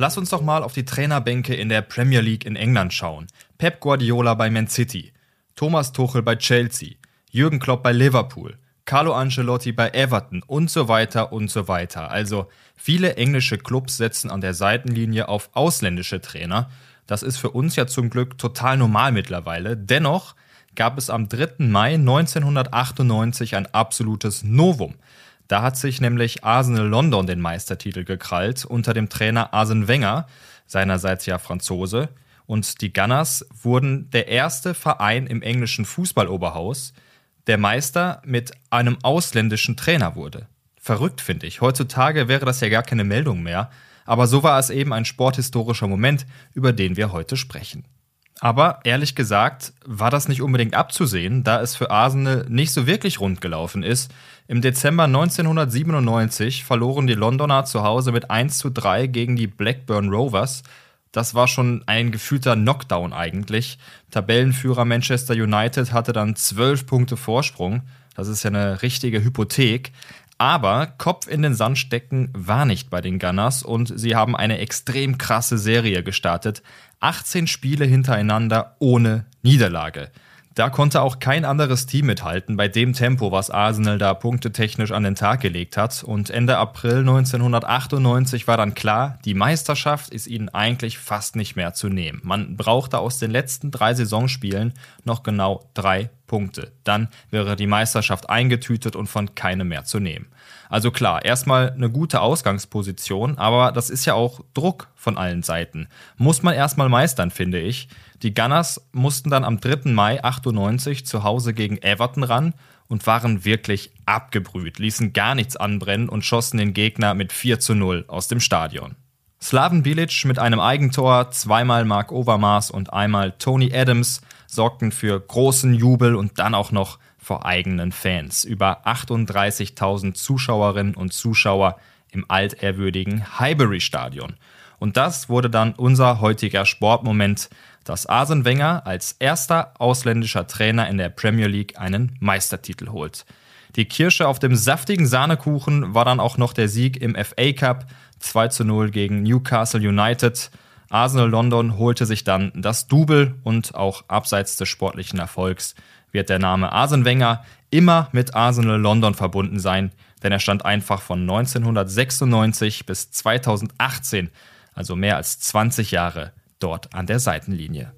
Lass uns doch mal auf die Trainerbänke in der Premier League in England schauen. Pep Guardiola bei Man City, Thomas Tuchel bei Chelsea, Jürgen Klopp bei Liverpool, Carlo Ancelotti bei Everton und so weiter und so weiter. Also viele englische Clubs setzen an der Seitenlinie auf ausländische Trainer. Das ist für uns ja zum Glück total normal mittlerweile. Dennoch gab es am 3. Mai 1998 ein absolutes Novum. Da hat sich nämlich Arsenal London den Meistertitel gekrallt unter dem Trainer Arsene Wenger, seinerseits ja Franzose. Und die Gunners wurden der erste Verein im englischen Fußballoberhaus, der Meister mit einem ausländischen Trainer wurde. Verrückt finde ich. Heutzutage wäre das ja gar keine Meldung mehr. Aber so war es eben ein sporthistorischer Moment, über den wir heute sprechen. Aber ehrlich gesagt war das nicht unbedingt abzusehen, da es für Arsenal nicht so wirklich rund gelaufen ist. Im Dezember 1997 verloren die Londoner zu Hause mit 1 zu 3 gegen die Blackburn Rovers. Das war schon ein gefühlter Knockdown eigentlich. Tabellenführer Manchester United hatte dann 12 Punkte Vorsprung. Das ist ja eine richtige Hypothek. Aber Kopf in den Sand stecken war nicht bei den Gunners und sie haben eine extrem krasse Serie gestartet. 18 Spiele hintereinander ohne Niederlage. Da konnte auch kein anderes Team mithalten bei dem Tempo, was Arsenal da punktetechnisch an den Tag gelegt hat. Und Ende April 1998 war dann klar, die Meisterschaft ist ihnen eigentlich fast nicht mehr zu nehmen. Man brauchte aus den letzten drei Saisonspielen noch genau drei Punkte. Dann wäre die Meisterschaft eingetütet und von keinem mehr zu nehmen. Also klar, erstmal eine gute Ausgangsposition, aber das ist ja auch Druck von allen Seiten. Muss man erstmal meistern, finde ich. Die Gunners mussten dann am 3. Mai 98 zu Hause gegen Everton ran und waren wirklich abgebrüht, ließen gar nichts anbrennen und schossen den Gegner mit 4 zu 0 aus dem Stadion. Slaven Bilic mit einem Eigentor, zweimal Mark Overmars und einmal Tony Adams sorgten für großen Jubel und dann auch noch vor eigenen Fans. Über 38.000 Zuschauerinnen und Zuschauer im altehrwürdigen Highbury Stadion. Und das wurde dann unser heutiger Sportmoment, dass Arsene Wenger als erster ausländischer Trainer in der Premier League einen Meistertitel holt. Die Kirsche auf dem saftigen Sahnekuchen war dann auch noch der Sieg im FA Cup 2 zu 0 gegen Newcastle United. Arsenal London holte sich dann das Double und auch abseits des sportlichen Erfolgs wird der Name Arsene Wenger immer mit Arsenal London verbunden sein, denn er stand einfach von 1996 bis 2018, also mehr als 20 Jahre, dort an der Seitenlinie.